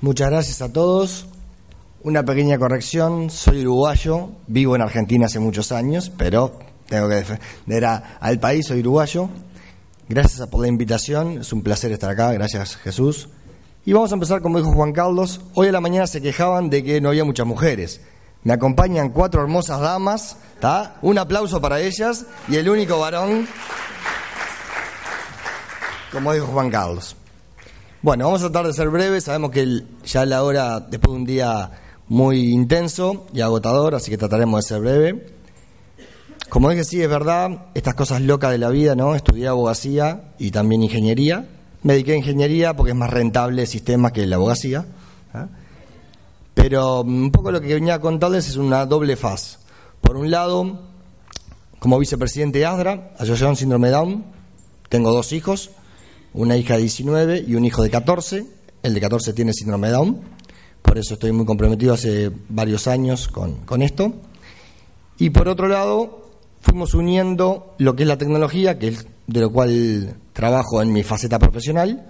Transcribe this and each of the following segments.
Muchas gracias a todos. Una pequeña corrección, soy uruguayo, vivo en Argentina hace muchos años, pero tengo que defender al país, soy uruguayo. Gracias por la invitación, es un placer estar acá, gracias Jesús. Y vamos a empezar como dijo Juan Carlos, hoy a la mañana se quejaban de que no había muchas mujeres. Me acompañan cuatro hermosas damas, ¿está? Un aplauso para ellas y el único varón, como dijo Juan Carlos. Bueno, vamos a tratar de ser breves, sabemos que ya la hora, después de un día muy intenso y agotador, así que trataremos de ser breve. Como dije, sí, es verdad, estas cosas locas de la vida, ¿no? Estudié abogacía y también ingeniería. Me dediqué a ingeniería porque es más rentable el sistema que la abogacía. ¿ah? Pero mm, un poco lo que venía a contarles es una doble faz. Por un lado, como vicepresidente de ASDRA, Asociación Síndrome Down, tengo dos hijos, una hija de 19 y un hijo de 14. El de 14 tiene síndrome Down, por eso estoy muy comprometido hace varios años con, con esto. Y por otro lado, fuimos uniendo lo que es la tecnología, que es de lo cual trabajo en mi faceta profesional,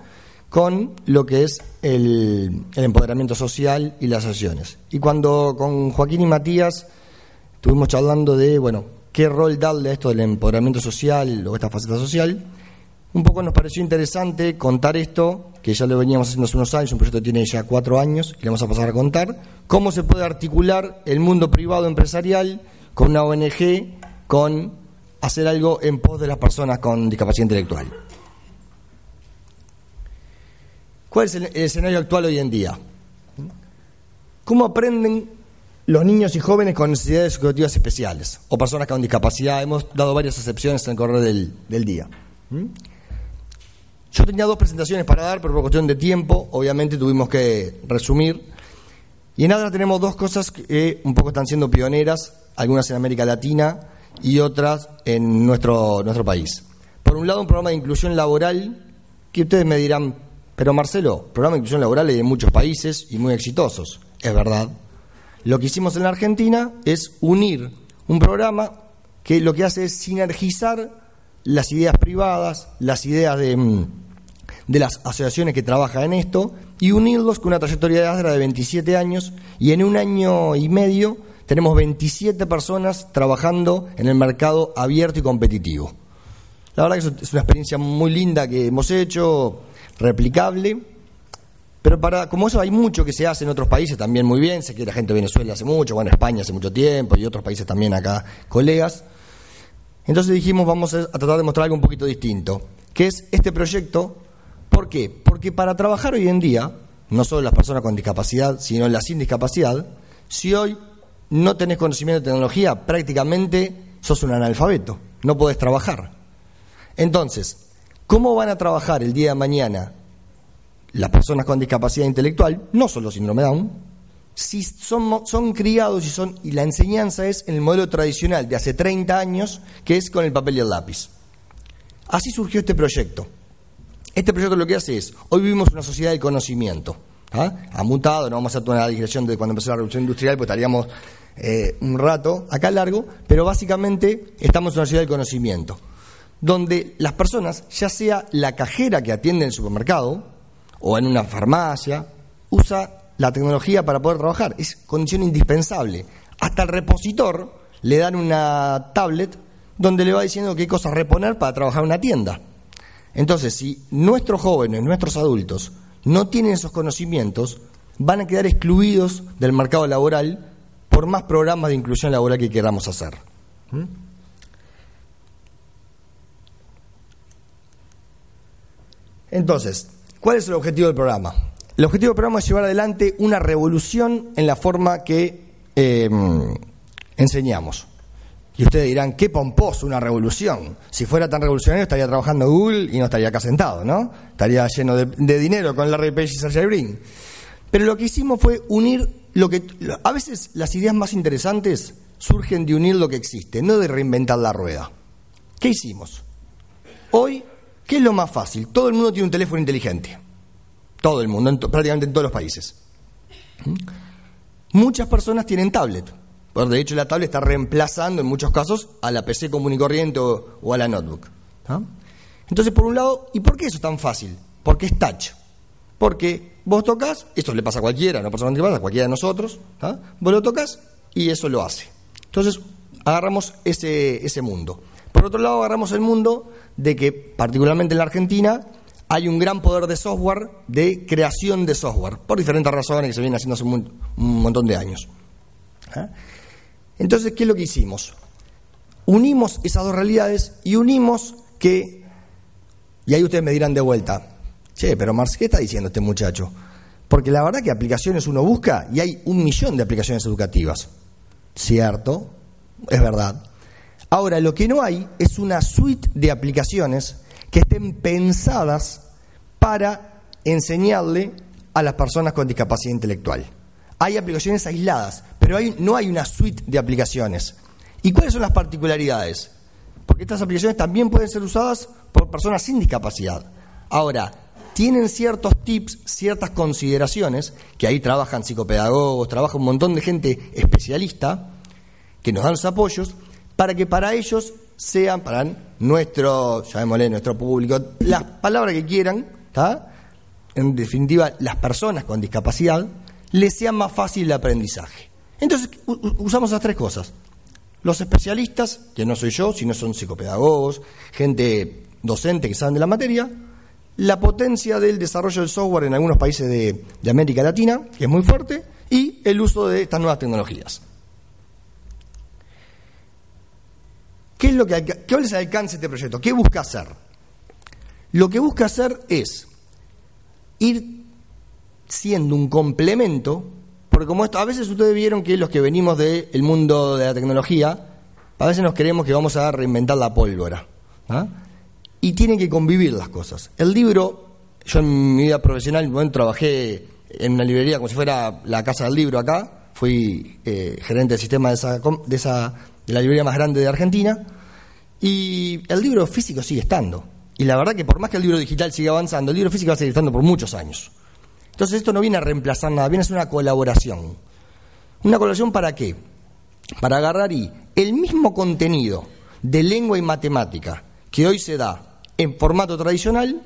con lo que es el, empoderamiento social y las asociaciones. Y cuando con Joaquín y Matías estuvimos charlando de, bueno, qué rol darle a esto del empoderamiento social o esta faceta social, un poco nos pareció interesante contar esto, que ya lo veníamos haciendo hace unos años, un proyecto tiene ya cuatro años, y le vamos a pasar a contar, cómo se puede articular el mundo privado empresarial con una ONG, con hacer algo en pos de las personas con discapacidad intelectual. ¿Cuál es el, escenario actual hoy en día? ¿Cómo aprenden los niños y jóvenes con necesidades educativas especiales o personas con discapacidad? Hemos dado varias excepciones en el correr del, día. ¿Mm? Yo tenía dos presentaciones para dar, pero por cuestión de tiempo, obviamente tuvimos que resumir. Y en ADRA tenemos dos cosas que un poco están siendo pioneras, algunas en América Latina y otras en nuestro, nuestro país. Por un lado, un programa de inclusión laboral que ustedes me dirán, pero Marcelo, programa de inclusión laboral hay en muchos países y muy exitosos. Es verdad. Lo que hicimos en la Argentina es unir un programa que lo que hace es sinergizar las ideas privadas, las ideas de, mm, de las asociaciones que trabajan en esto y unirlos con una trayectoria de ASDRA de 27 años y en un año y medio tenemos 27 personas trabajando en el mercado abierto y competitivo. La verdad que es una experiencia muy linda que hemos hecho, replicable. Pero para, como eso hay mucho que se hace en otros países también muy bien, sé que la gente de Venezuela hace mucho, bueno, España hace mucho tiempo y otros países también acá, colegas. Entonces dijimos, vamos a tratar de mostrar algo un poquito distinto, que es este proyecto. ¿Por qué? Porque para trabajar hoy en día, no solo las personas con discapacidad, sino las sin discapacidad, si hoy no tenés conocimiento de tecnología, prácticamente sos un analfabeto, no podés trabajar. Entonces, ¿Cómo van a trabajar el día de mañana las personas con discapacidad intelectual, no solo síndrome Down, si son, criados y, son, y la enseñanza es en el modelo tradicional de hace 30 años, que es con el papel y el lápiz? Así surgió este proyecto. Este proyecto lo que hace es, hoy vivimos una sociedad del conocimiento. ¿ah? Ha mutado, no vamos a hacer toda la digresión de cuando empezó la revolución industrial, pues estaríamos eh, un rato acá largo, pero básicamente estamos en una sociedad del conocimiento donde las personas, ya sea la cajera que atiende en el supermercado o en una farmacia, usa la tecnología para poder trabajar. Es condición indispensable. Hasta el repositor le dan una tablet donde le va diciendo qué cosas reponer para trabajar en una tienda. Entonces, si nuestros jóvenes, nuestros adultos, no tienen esos conocimientos, van a quedar excluidos del mercado laboral por más programas de inclusión laboral que queramos hacer. ¿Mm? Entonces, ¿cuál es el objetivo del programa? El objetivo del programa es llevar adelante una revolución en la forma que em, enseñamos. Y ustedes dirán, qué pomposo una revolución. Si fuera tan revolucionario estaría trabajando Google y no estaría acá sentado, ¿no? Estaría lleno de, dinero con Larry Page y Sergey Brin. Pero lo que hicimos fue unir lo que... A veces las ideas más interesantes surgen de unir lo que existe, no de reinventar la rueda. ¿Qué hicimos? Hoy ¿Qué es lo más fácil? Todo el mundo tiene un teléfono inteligente. Todo el mundo, prácticamente en todos los países. ¿Mm? Muchas personas tienen tablet. De hecho, la tablet está reemplazando en muchos casos a la PC común y corriente o, a la notebook. Entonces, por un lado, ¿y por qué eso es tan fácil? Porque es touch. Porque vos tocas, esto le pasa a cualquiera, no personalmente pasa a cualquiera de nosotros, vos lo tocas y eso lo hace. Entonces, agarramos ese, ese mundo. Por otro lado, agarramos el mundo de que, particularmente en la Argentina, hay un gran poder de software, de creación de software, por diferentes razones que se vienen haciendo hace un, montón de años. ¿Ah? Entonces, ¿qué es lo que hicimos? Unimos esas dos realidades y unimos que, y ahí ustedes me dirán de vuelta, che, pero Marx, ¿qué está diciendo este muchacho? Porque la verdad que aplicaciones uno busca y hay un millón de aplicaciones educativas. Cierto, es verdad. Ahora, lo que no hay es una suite de aplicaciones que estén pensadas para enseñarle a las personas con discapacidad intelectual. Hay aplicaciones aisladas, pero no hay una suite de aplicaciones. ¿Y cuáles son las particularidades? Porque estas aplicaciones también pueden ser usadas por personas sin discapacidad. Ahora, tienen ciertos tips, ciertas consideraciones, que ahí trabajan psicopedagogos, trabaja un montón de gente especialista, que nos dan los apoyos, para que para ellos sean para nuestro, llamémosle, nuestro público, las palabras que quieran, en definitiva, las personas con discapacidad, les sea más fácil el aprendizaje. Entonces, usamos esas tres cosas. Los especialistas, que no soy yo, sino son psicopedagogos, gente docente que saben de la materia, la potencia del desarrollo del software en algunos países de, América Latina, que es muy fuerte, y el uso de estas nuevas tecnologías. ¿Qué es lo que, ¿Cuál es el alcance este proyecto? ¿Qué busca hacer? Lo que busca hacer es ir siendo un complemento, porque como esto, a veces ustedes vieron que los que venimos del mundo de la tecnología, a veces nos creemos que vamos a reinventar la pólvora. ¿ah? Y tienen que convivir las cosas. El libro, yo en mi vida profesional, bueno, trabajé en una librería como si fuera la casa del libro acá, fui eh, gerente del sistema de esa, de esa de la librería más grande de Argentina, y el libro físico sigue estando. Y la verdad que por más que el libro digital siga avanzando, el libro físico va a seguir estando por muchos años. Entonces esto no viene a reemplazar nada, viene a ser una colaboración. ¿Una colaboración para qué? Para agarrar y el mismo contenido de lengua y matemática que hoy se da en formato tradicional,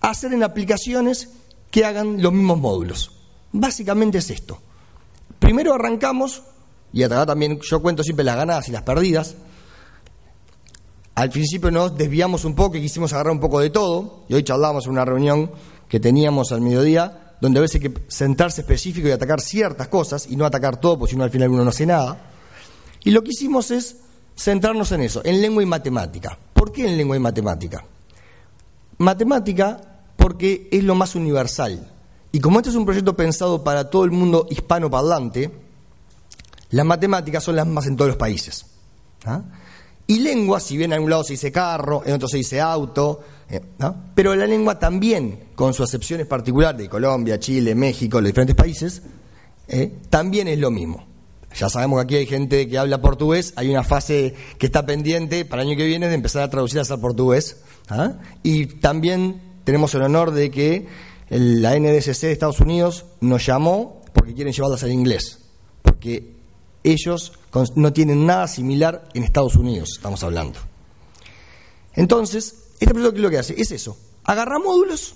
hacer en aplicaciones que hagan los mismos módulos. Básicamente es esto. Primero arrancamos y acá también yo cuento siempre las ganadas y las perdidas. Al principio nos desviamos un poco y quisimos agarrar un poco de todo, y hoy charlamos en una reunión que teníamos al mediodía, donde a veces hay que sentarse específico y atacar ciertas cosas y no atacar todo, porque si no al final uno no hace nada. Y lo que hicimos es centrarnos en eso, en lengua y matemática. ¿Por qué en lengua y matemática? Matemática porque es lo más universal. Y como este es un proyecto pensado para todo el mundo hispano parlante, las matemáticas son las más en todos los países. ¿ah? Y lengua, si bien en un lado se dice carro, en otro se dice auto, eh, pero la lengua también, con sus acepciones particulares de Colombia, Chile, México, los diferentes países, eh, también es lo mismo. Ya sabemos que aquí hay gente que habla portugués, hay una fase que está pendiente para el año que viene de empezar a traducir al portugués. ¿ah? Y también tenemos el honor de que la NDSC de Estados Unidos nos llamó porque quieren llevarlas al inglés. Porque ellos no tienen nada similar en Estados Unidos, estamos hablando. Entonces, este proyecto lo que hace es eso, agarra módulos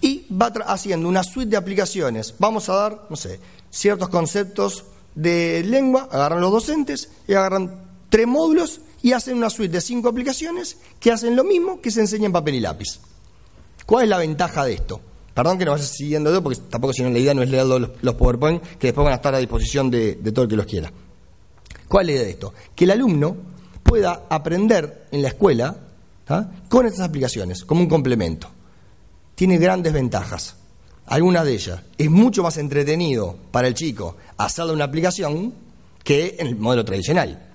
y va haciendo una suite de aplicaciones. Vamos a dar, no sé, ciertos conceptos de lengua, agarran los docentes y agarran tres módulos y hacen una suite de cinco aplicaciones que hacen lo mismo que se enseña en papel y lápiz. ¿Cuál es la ventaja de esto? Perdón que no vaya siguiendo porque tampoco si no la idea no es leer los, PowerPoint, que después van a estar a disposición de, todo el que los quiera. ¿Cuál es la idea de esto? Que el alumno pueda aprender en la escuela con estas aplicaciones, como un complemento. Tiene grandes ventajas. Algunas de ellas. Es mucho más entretenido para el chico hacerle una aplicación que en el modelo tradicional.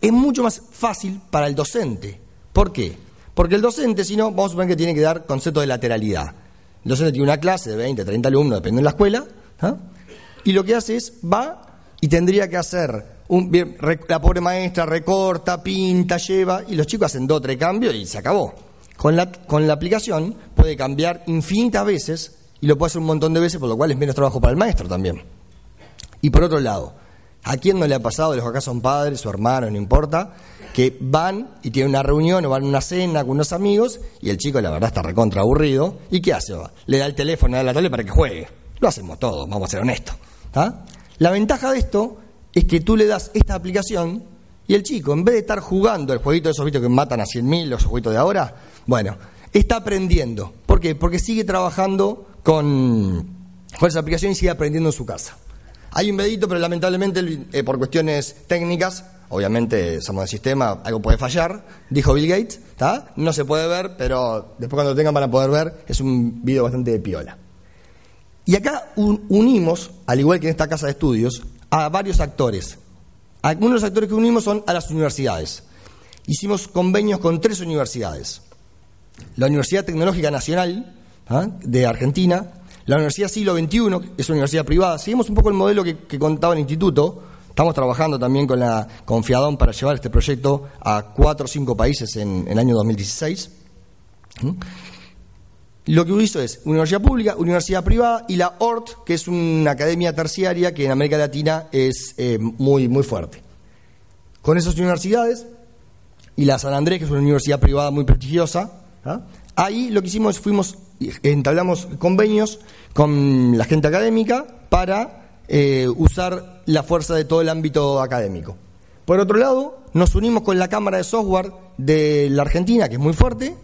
Es mucho más fácil para el docente. ¿Por qué? Porque el docente, si no, vamos a suponer que tiene que dar concepto de lateralidad entonces tiene una clase de 20, 30 alumnos, depende de la escuela, ¿ah? y lo que hace es, va y tendría que hacer, un, la pobre maestra recorta, pinta, lleva, y los chicos hacen dos o tres cambios y se acabó. Con la, con la aplicación puede cambiar infinitas veces y lo puede hacer un montón de veces, por lo cual es menos trabajo para el maestro también. Y por otro lado, ¿A quién no le ha pasado, los acá son padres o hermanos, no importa, que van y tienen una reunión o van a una cena con unos amigos y el chico la verdad está recontra aburrido y ¿qué hace? Le da el teléfono, le da la tablet para que juegue. Lo hacemos todos, vamos a ser honestos. La ventaja de esto es que tú le das esta aplicación y el chico, en vez de estar jugando el jueguito de esos que matan a 100.000, los jueguitos de ahora, bueno, está aprendiendo. ¿Por qué? Porque sigue trabajando con, con esa aplicación y sigue aprendiendo en su casa. Hay un medito, pero lamentablemente eh, por cuestiones técnicas obviamente somos del sistema, algo puede fallar, dijo Bill Gates, ¿está? no se puede ver, pero después cuando lo tengan van a poder ver, es un video bastante de piola. Y acá unimos, al igual que en esta casa de estudios, a varios actores. Algunos de los actores que unimos son a las universidades. Hicimos convenios con tres universidades. La Universidad Tecnológica Nacional de Argentina, la Universidad Siglo XXI, es una universidad privada. Seguimos un poco el modelo que, que contaba el instituto, Estamos trabajando también con la Confiadón para llevar este proyecto a cuatro o cinco países en, el año 2016. ¿Mm? Lo que hizo es universidad pública, universidad privada y la ORT, que es una academia terciaria que en América Latina es eh, muy, muy fuerte. Con esas universidades y la San Andrés, que es una universidad privada muy prestigiosa, ¿ah? ahí lo que hicimos fuimos, entablamos convenios con la gente académica para eh, usar la fuerza de todo el ámbito académico. Por otro lado, nos unimos con la Cámara de Software de la Argentina, que es muy fuerte,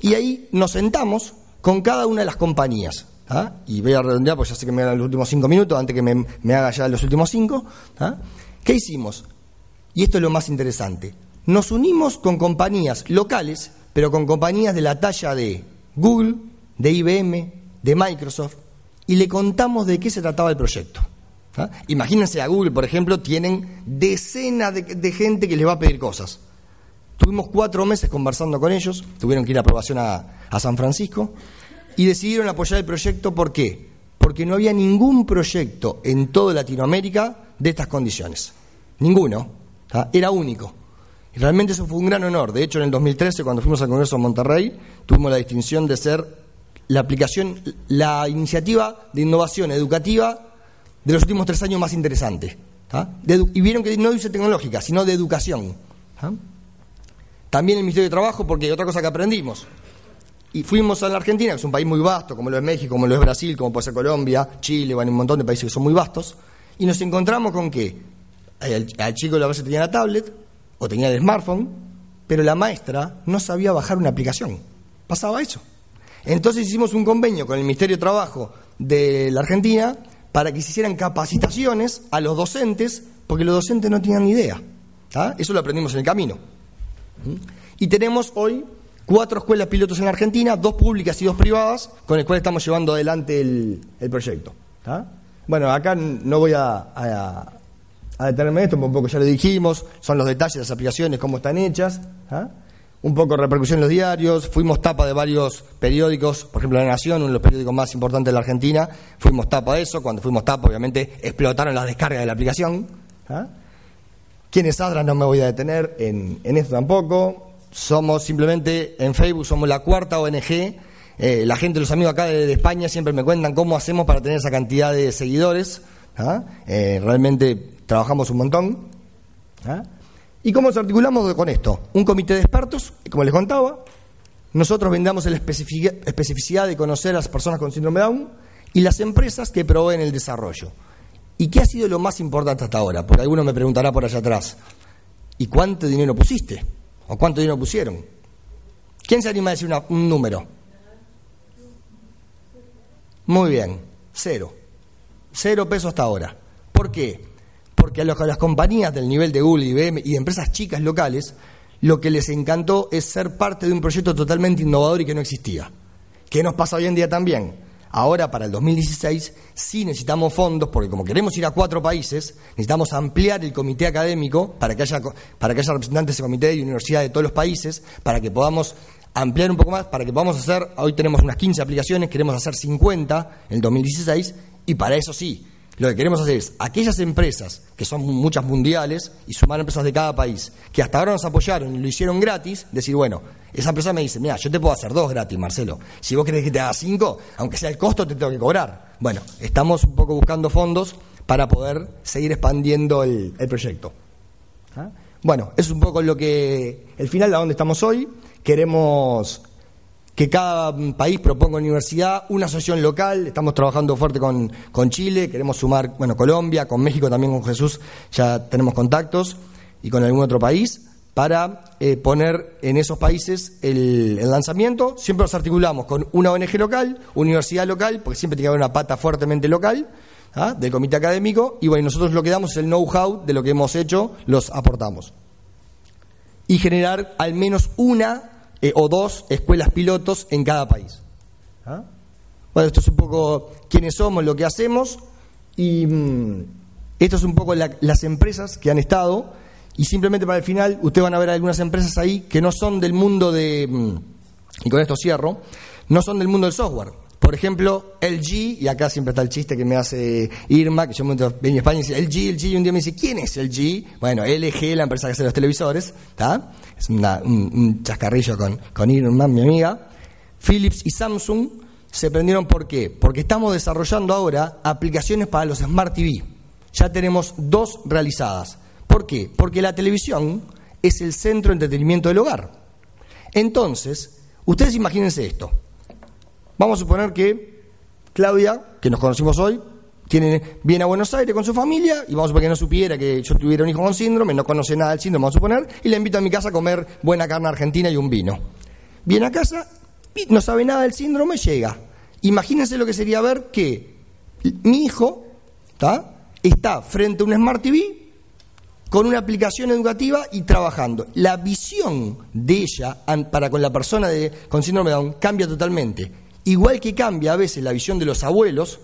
y ahí nos sentamos con cada una de las compañías. ¿ah? Y voy a redondear, pues ya sé que me hagan los últimos cinco minutos, antes que me, haga ya los últimos cinco. ¿ah? ¿Qué hicimos? Y esto es lo más interesante. Nos unimos con compañías locales, pero con compañías de la talla de Google, de IBM, de Microsoft, y le contamos de qué se trataba el proyecto. ¿Ah? Imagínense a Google, por ejemplo, tienen decenas de, gente que les va a pedir cosas. Tuvimos cuatro meses conversando con ellos, tuvieron que ir a aprobación a, San Francisco y decidieron apoyar el proyecto. ¿Por qué? Porque no había ningún proyecto en toda Latinoamérica de estas condiciones. Ninguno. ¿ah? Era único. Realmente eso fue un gran honor. De hecho, en el 2013, cuando fuimos al Congreso de Monterrey, tuvimos la distinción de ser la aplicación, la iniciativa de innovación educativa de los últimos tres años más interesantes. y vieron que no dice tecnológica, sino de educación. También el Ministerio de Trabajo, porque otra cosa que aprendimos. Y fuimos a la Argentina, que es un país muy vasto, como lo es México, como lo es Brasil, como puede ser Colombia, Chile, bueno, un montón de países que son muy vastos. Y nos encontramos con que al, chico la base tenía la tablet o tenía el smartphone, pero la maestra no sabía bajar una aplicación. Pasaba eso. Entonces hicimos un convenio con el Ministerio de Trabajo de la Argentina para que se hicieran capacitaciones a los docentes, porque los docentes no tenían ni idea. Eso lo aprendimos en el camino. Y tenemos hoy cuatro escuelas pilotos en Argentina, dos públicas y dos privadas, con las cuales estamos llevando adelante el, proyecto. Bueno, acá no voy a, a, a detenerme en esto, porque un poco ya lo dijimos, son los detalles de las aplicaciones, cómo están hechas un poco de repercusión en los diarios, fuimos tapa de varios periódicos, por ejemplo La Nación, uno de los periódicos más importantes de la Argentina, fuimos tapa de eso, cuando fuimos tapa obviamente explotaron las descargas de la aplicación. ¿ah? ¿Quiénes Adra? No me voy a detener en, esto tampoco. Somos simplemente, en Facebook somos la cuarta ONG. Eh, la gente, los amigos acá de, España siempre me cuentan cómo hacemos para tener esa cantidad de seguidores. ¿ah? Eh, realmente trabajamos un montón. ¿ah? ¿Y cómo nos articulamos con esto? Un comité de expertos, como les contaba, nosotros vendamos la especificidad de conocer a las personas con síndrome de Down y las empresas que proveen el desarrollo. ¿Y qué ha sido lo más importante hasta ahora? Porque alguno me preguntará por allá atrás, ¿y cuánto dinero pusiste? ¿O cuánto dinero pusieron? ¿Quién se anima a decir un número? Muy bien, cero. Cero pesos hasta ahora. ¿Por qué? Porque a, las compañías del nivel de Google, IBM y empresas chicas locales, lo que les encantó es ser parte de un proyecto totalmente innovador y que no existía. ¿Qué nos pasa hoy en día también? Ahora, para el 2016, sí necesitamos fondos, porque como queremos ir a cuatro países, necesitamos ampliar el comité académico para que haya, para que haya representantes de comité y universidades de todos los países, para que podamos ampliar un poco más, para que podamos hacer, hoy tenemos unas 15 aplicaciones, queremos hacer 50 en el 2016, y para eso sí, lo que queremos hacer es aquellas empresas, que son muchas mundiales, y sumar empresas de cada país, que hasta ahora nos apoyaron y lo hicieron gratis, decir, bueno, esa empresa me dice, mira, yo te puedo hacer dos gratis, Marcelo. Si vos querés que te haga cinco, aunque sea el costo, te tengo que cobrar. Bueno, estamos un poco buscando fondos para poder seguir expandiendo el, proyecto. ¿Ah? Bueno, es un poco lo que, el final de donde estamos hoy. Queremos que cada país proponga universidad, una asociación local, estamos trabajando fuerte con, con, Chile, queremos sumar, bueno, Colombia, con México también con Jesús, ya tenemos contactos, y con algún otro país, para eh, poner en esos países el, lanzamiento. Siempre nos articulamos con una ONG local, universidad local, porque siempre tiene que haber una pata fuertemente local ¿ah? del comité académico, y bueno, nosotros lo que damos es el know-how de lo que hemos hecho, los aportamos. Y generar al menos una eh, o dos escuelas pilotos en cada país. ¿Ah? Bueno, esto es un poco quiénes somos, lo que hacemos, y mm, esto es un poco las empresas que han estado y simplemente para el final, ustedes van a ver algunas empresas ahí que no son del mundo de, mm, y con esto cierro, no son del mundo del software. Por ejemplo, LG, y acá siempre está el chiste que me hace Irma, que yo me en España y dice LG, LG, y un día me dice, ¿quién es LG? Bueno, LG, la empresa que hace los televisores, ¿está? Es un, chascarrillo con, con Irma, mi amiga. Philips y Samsung se prendieron, ¿por qué? Porque estamos desarrollando ahora aplicaciones para los Smart TV. Ya tenemos dos realizadas. ¿Por qué? Porque la televisión es el centro de entretenimiento del hogar. Entonces, ustedes imagínense esto. Vamos a suponer que Claudia, que nos conocimos hoy, viene a Buenos Aires con su familia y vamos a suponer que no supiera que yo tuviera un hijo con síndrome, no conoce nada del síndrome, vamos a suponer, y le invito a mi casa a comer buena carne argentina y un vino. Viene a casa, no sabe nada del síndrome, llega. Imagínense lo que sería ver que mi hijo está frente a un Smart TV con una aplicación educativa y trabajando. La visión de ella para con la persona de, con síndrome de Down cambia totalmente. Igual que cambia a veces la visión de los abuelos,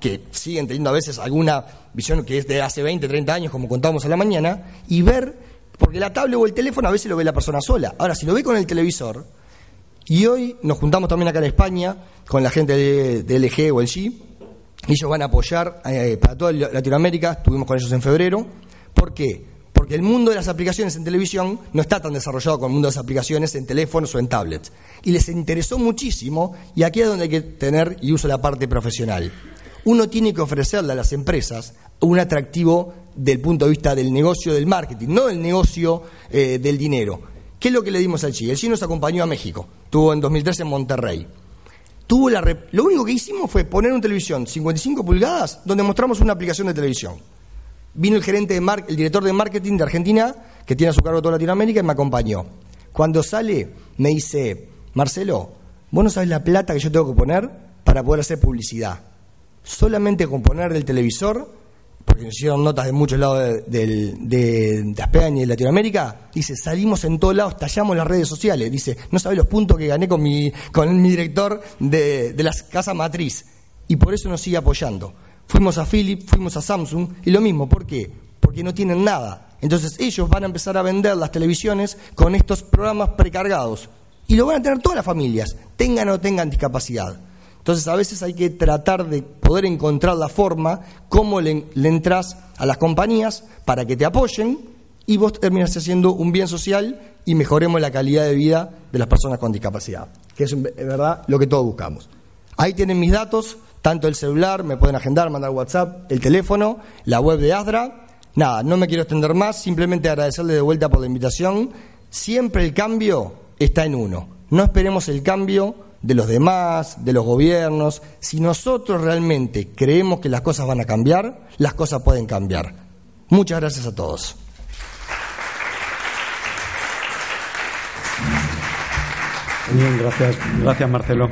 que siguen teniendo a veces alguna visión que es de hace 20, 30 años, como contábamos a la mañana, y ver, porque la tablet o el teléfono a veces lo ve la persona sola. Ahora, si lo ve con el televisor, y hoy nos juntamos también acá en España con la gente de, LG o el G, ellos van a apoyar eh, para toda Latinoamérica, estuvimos con ellos en febrero, ¿Por qué? El mundo de las aplicaciones en televisión no está tan desarrollado como el mundo de las aplicaciones en teléfonos o en tablets. Y les interesó muchísimo, y aquí es donde hay que tener, y uso la parte profesional, uno tiene que ofrecerle a las empresas un atractivo del punto de vista del negocio del marketing, no del negocio eh, del dinero. ¿Qué es lo que le dimos al Chi? El Chi nos acompañó a México, estuvo en 2013 en Monterrey. Tuvo la lo único que hicimos fue poner una televisión 55 pulgadas donde mostramos una aplicación de televisión. Vino el gerente el director de marketing de Argentina, que tiene a su cargo toda Latinoamérica, y me acompañó. Cuando sale, me dice, Marcelo, vos no sabes la plata que yo tengo que poner para poder hacer publicidad. Solamente con poner del televisor, porque nos hicieron notas de muchos lados de, de, España y de Latinoamérica, dice, salimos en todos lados, tallamos las redes sociales. Dice, no sabes los puntos que gané con mi, con mi director de, de la casa matriz. Y por eso nos sigue apoyando. Fuimos a Philips, fuimos a Samsung y lo mismo, ¿por qué? Porque no tienen nada. Entonces ellos van a empezar a vender las televisiones con estos programas precargados y lo van a tener todas las familias, tengan o tengan discapacidad. Entonces a veces hay que tratar de poder encontrar la forma, cómo le, entras a las compañías para que te apoyen y vos terminas haciendo un bien social y mejoremos la calidad de vida de las personas con discapacidad, que es en verdad lo que todos buscamos. Ahí tienen mis datos, tanto el celular, me pueden agendar, mandar WhatsApp, el teléfono, la web de ASDRA. Nada, no me quiero extender más, simplemente agradecerle de vuelta por la invitación. Siempre el cambio está en uno. No esperemos el cambio de los demás, de los gobiernos. Si nosotros realmente creemos que las cosas van a cambiar, las cosas pueden cambiar. Muchas gracias a todos. Bien, gracias, gracias Marcelo.